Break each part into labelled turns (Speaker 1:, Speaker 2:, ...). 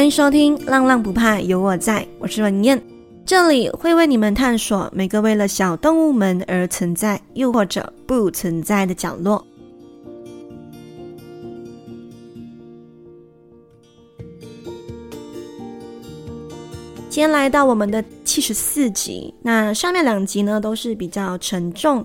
Speaker 1: 欢迎收听《浪浪不怕有我在》，我是文燕，这里会为你们探索每个为了小动物们而存在，又或者不存在的角落。今天来到我们的七十四集，那上面两集呢都是比较沉重、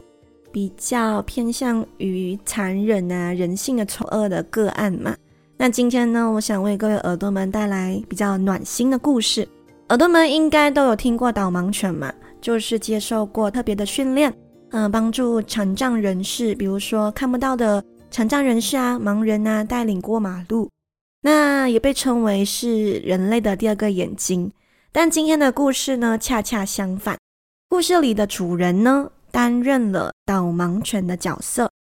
Speaker 1: 比较偏向于残忍啊、人性的丑恶的个案嘛。那今天呢，我想为各位耳朵们带来比较暖心的故事。耳朵们应该都有听过导盲犬嘛，就是接受过特别的训练，嗯、帮助残障人士，比如说看不到的残障人士啊、盲人啊，带领过马路。那也被称为是人类的第二个眼睛。但今天的故事呢，恰恰相反。故事里的主人呢，担任了导盲犬的角色，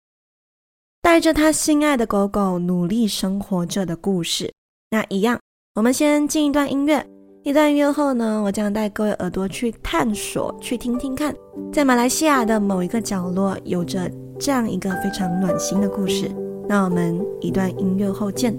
Speaker 1: 带着他心爱的狗狗努力生活着的故事。那一样，我们先进一段音乐。一段音乐后呢，我将带各位耳朵去探索，去听听看，在马来西亚的某一个角落，有着这样一个非常暖心的故事。那我们一段音乐后见。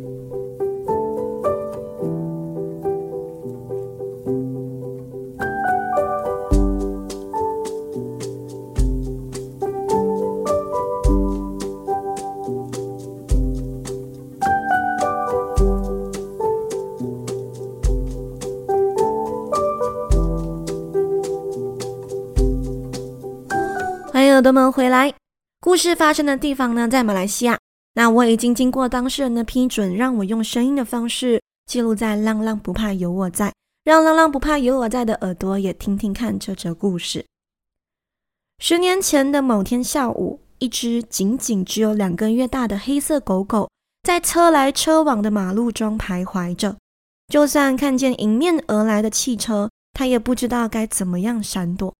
Speaker 1: 耳朵们回来，故事发生的地方呢，在马来西亚。那我已经经过当事人的批准，让我用声音的方式记录在《浪浪不怕有我在》，让浪浪不怕有我在的耳朵也听听看这则故事。十年前的某天下午，一只仅仅只有两个月大的黑色狗狗，在车来车往的马路中徘徊着。就算看见迎面而来的汽车，它也不知道该怎么样闪躲。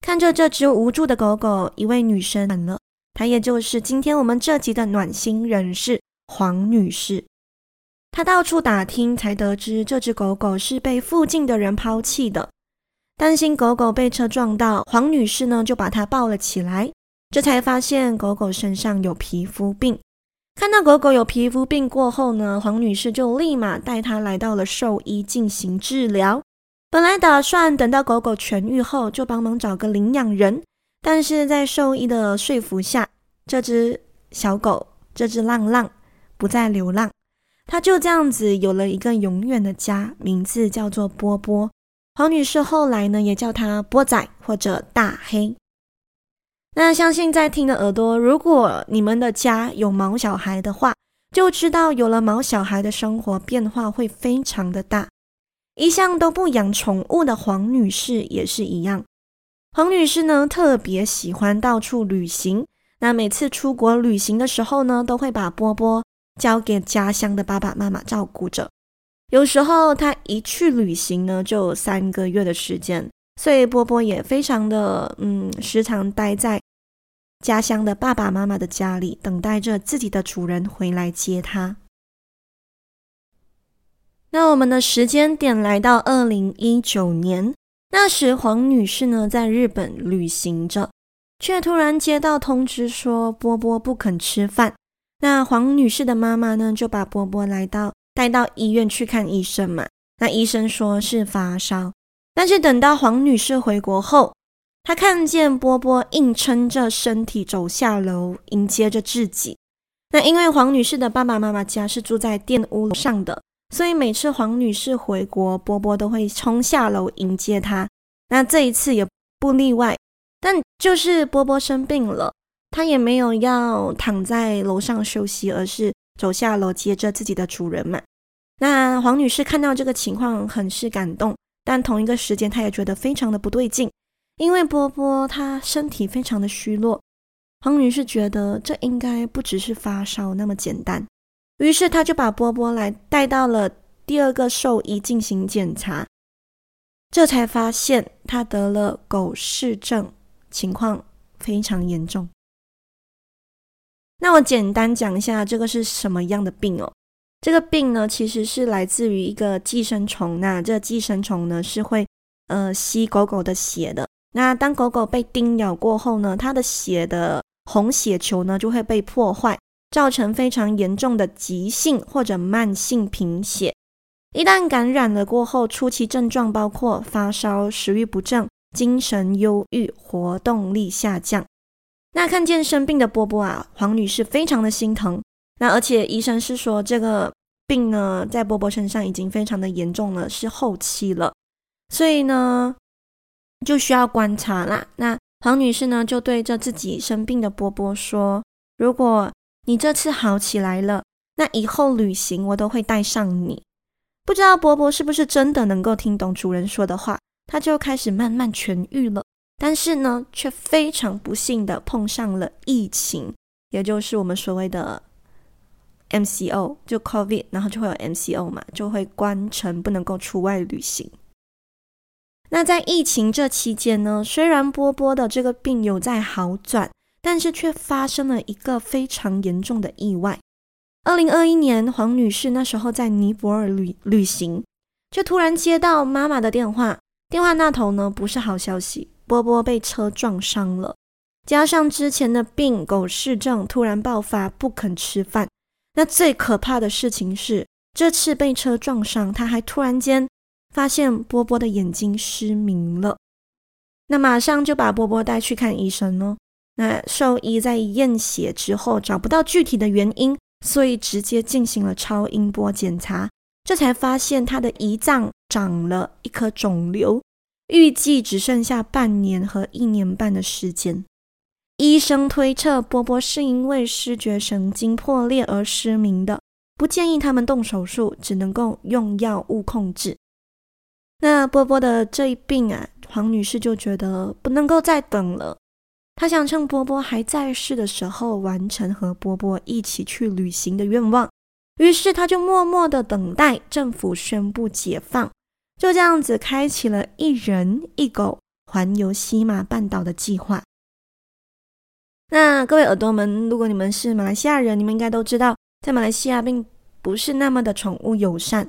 Speaker 1: 看着这只无助的狗狗，一位女生喊了，她也就是今天我们这集的暖心人士黄女士。她到处打听，才得知这只狗狗是被附近的人抛弃的。担心狗狗被车撞到，黄女士呢就把它抱了起来。这才发现狗狗身上有皮肤病。看到狗狗有皮肤病过后呢，黄女士就立马带它来到了兽医进行治疗。本来打算等到狗狗痊愈后就帮忙找个领养人，但是在兽医的说服下，这只小狗，这只浪浪不再流浪，它就这样子有了一个永远的家，名字叫做波波。黄女士后来呢也叫它波仔或者大黑。那相信在听的耳朵，如果你们的家有毛小孩的话，就知道有了毛小孩的生活变化会非常的大。一向都不养宠物的黄女士也是一样。黄女士呢，特别喜欢到处旅行。那每次出国旅行的时候呢，都会把波波交给家乡的爸爸妈妈照顾着。有时候她一去旅行呢，就三个月的时间，所以波波也非常的嗯，时常待在家乡的爸爸妈妈的家里，等待着自己的主人回来接她。那我们的时间点来到二零一九年，那时黄女士呢在日本旅行着，却突然接到通知说波波不肯吃饭。那黄女士的妈妈呢就把波波来到带到医院去看医生嘛。那医生说是发烧，但是等到黄女士回国后，她看见波波硬撑着身体走下楼迎接着自己。那因为黄女士的爸爸妈妈家是住在店屋楼上的。所以每次黄女士回国，波波都会冲下楼迎接她。那这一次也不例外，但就是波波生病了，她也没有要躺在楼上休息，而是走下楼接着自己的主人们。那黄女士看到这个情况，很是感动，但同一个时间，她也觉得非常的不对劲，因为波波她身体非常的虚弱。黄女士觉得这应该不只是发烧那么简单。于是他就把波波来带到了第二个兽医进行检查，这才发现他得了狗氏症，情况非常严重。那我简单讲一下这个是什么样的病哦。这个病呢，其实是来自于一个寄生虫。那这寄生虫呢，是会呃吸狗狗的血的。那当狗狗被叮咬过后呢，它的血的红血球呢就会被破坏。造成非常严重的急性或者慢性贫血，一旦感染了过后，初期症状包括发烧、食欲不振、精神忧郁、活动力下降。那看见生病的波波啊，黄女士非常的心疼。那而且医生是说，这个病呢，在波波身上已经非常的严重了，是后期了，所以呢，就需要观察啦。那黄女士呢，就对着自己生病的波波说：“如果你这次好起来了，那以后旅行我都会带上你。”不知道波波是不是真的能够听懂主人说的话，他就开始慢慢痊愈了。但是呢，却非常不幸的碰上了疫情，也就是我们所谓的 MCO，就 COVID，然后就会有 MCO 嘛，就会关城，不能够出外旅行。那在疫情这期间呢，虽然波波的这个病有在好转，但是却发生了一个非常严重的意外。二零二一年，黄女士那时候在尼泊尔旅旅行，就突然接到妈妈的电话。电话那头呢，不是好消息，波波被车撞伤了，加上之前的病狗市症突然爆发，不肯吃饭。那最可怕的事情是，这次被车撞伤，他还突然间发现波波的眼睛失明了。那马上就把波波带去看医生哦。那兽医在验血之后，找不到具体的原因。所以直接进行了超音波检查，这才发现他的胰脏长了一颗肿瘤，预计只剩下半年和一年半的时间。医生推测波波是因为视觉神经破裂而失明的，不建议他们动手术，只能够用药物控制。那波波的这一病啊，黄女士就觉得不能够再等了。他想趁波波还在世的时候完成和波波一起去旅行的愿望，于是他就默默的等待政府宣布解放，就这样子开启了一人一狗环游西马半岛的计划。那各位耳朵们，如果你们是马来西亚人，你们应该都知道，在马来西亚并不是那么的宠物友善，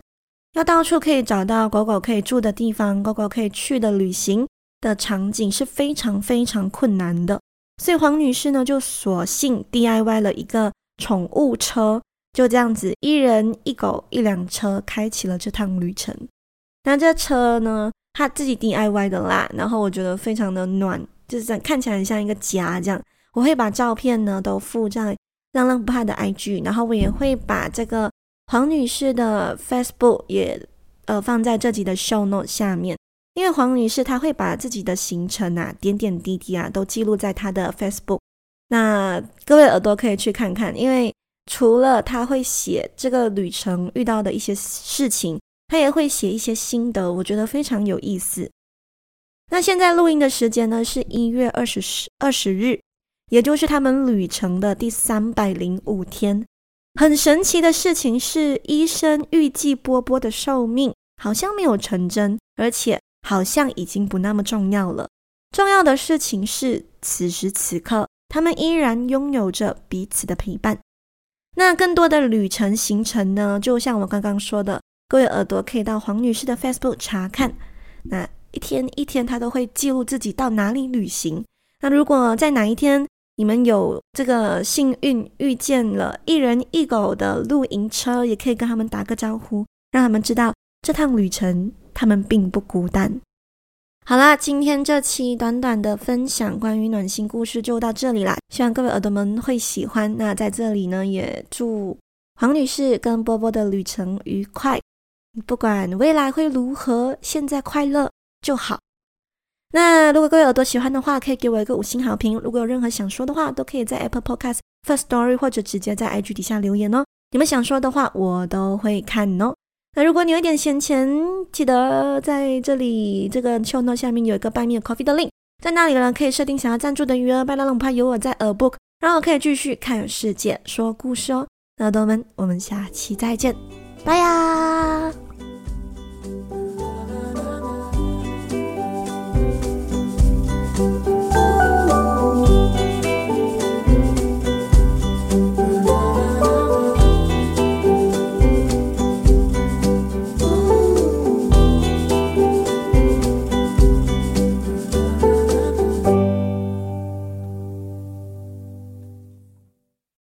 Speaker 1: 要到处可以找到狗狗可以住的地方，狗狗可以去的旅行。的场景是非常非常困难的，所以黄女士呢就索性 DIY 了一个宠物车，就这样子一人一狗一辆车开启了这趟旅程。那这车呢，她自己 DIY 的啦，然后我觉得非常的暖，就是看起来很像一个家这样。我会把照片呢都附在浪浪不怕的 IG，然后我也会把这个黄女士的 Facebook 也呃放在这集的 Show Note 下面。因为黄女士她会把自己的行程啊、点点滴滴啊都记录在她的 Facebook，那各位耳朵可以去看看。因为除了她会写这个旅程遇到的一些事情，她也会写一些心得，我觉得非常有意思。那现在录音的时间呢是一月二十二十日，也就是他们旅程的第三百零五天。很神奇的事情是，医生预计波波的寿命好像没有成真，而且。好像已经不那么重要了。重要的事情是，此时此刻，他们依然拥有着彼此的陪伴。那更多的旅程行程呢？就像我刚刚说的，各位耳朵可以到黄女士的 Facebook 查看。那一天一天，她都会记录自己到哪里旅行。那如果在哪一天你们有这个幸运遇见了一人一狗的露营车，也可以跟他们打个招呼，让他们知道这趟旅程。他们并不孤单。好啦，今天这期短短的分享关于暖心故事就到这里啦，希望各位耳朵们会喜欢。那在这里呢，也祝黄女士跟波波的旅程愉快，不管未来会如何，现在快乐就好。那如果各位耳朵喜欢的话，可以给我一个五星好评。如果有任何想说的话，都可以在 Apple Podcast First Story 或者直接在 IG 底下留言哦。你们想说的话，我都会看哦。那如果你有点闲钱，记得在这里这个 show note 下面有一个 Buy Me a Coffee 的 link，在那里呢可以设定想要赞助的余额，拜浪浪不怕有我在 A Book，让我可以继续看世界说故事哦。那耳朵们，我们下期再见，拜呀。